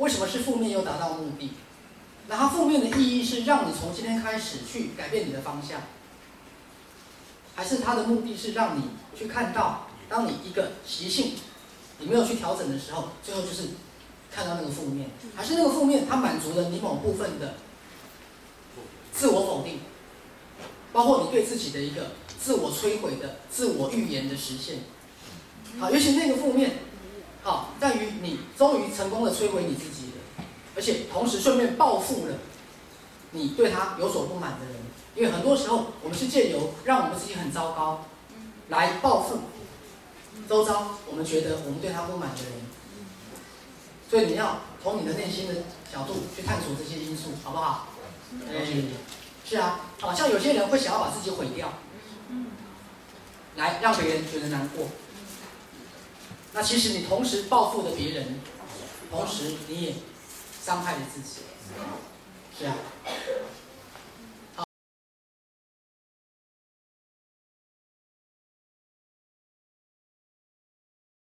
为什么是负面又达到目的？那它负面的意义是让你从今天开始去改变你的方向，还是它的目的是让你去看到，当你一个习性你没有去调整的时候，最后就是看到那个负面，还是那个负面它满足了你某部分的自我否定，包括你对自己的一个自我摧毁的自我预言的实现。好，尤其那个负面，好在于你终于成功的摧毁你自己了。而且同时顺便报复了你对他有所不满的人，因为很多时候我们是借由让我们自己很糟糕，来报复周遭我们觉得我们对他不满的人。所以你要从你的内心的角度去探索这些因素，好不好？哎，是啊，好像有些人会想要把自己毁掉，来让别人觉得难过。那其实你同时报复了别人，同时你也。伤害了自己，是啊。